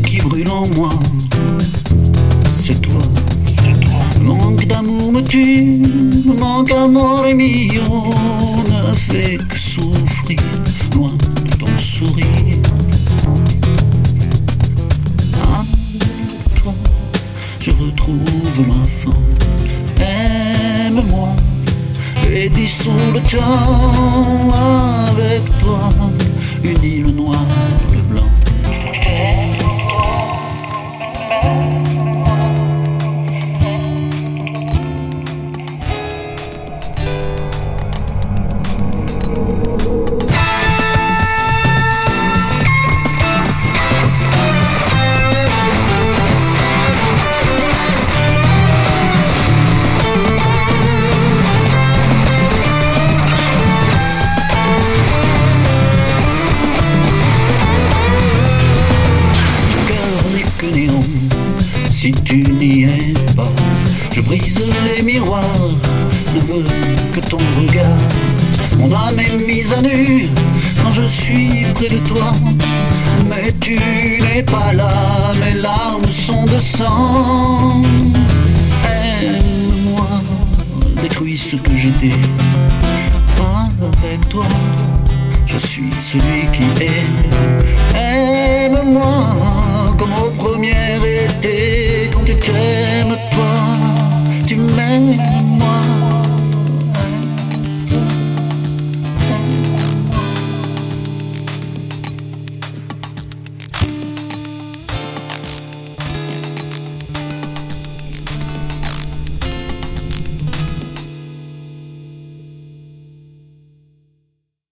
qui brûle en moi. C'est toi. Manque d'amour me tue, manque d'amour mio ne fait que souffrir loin de ton sourire. Ah, toi, je retrouve l'enfant. Aime-moi et dissous le temps si tu n'y es pas. Je brise les miroirs, ne veux que ton regard. Mon âme est mise à nu quand je suis près de toi. Mais tu n'es pas là, mes larmes sont de sang. Aime-moi, détruis ce que j'étais. Avec toi, je suis celui qui est. Yeah.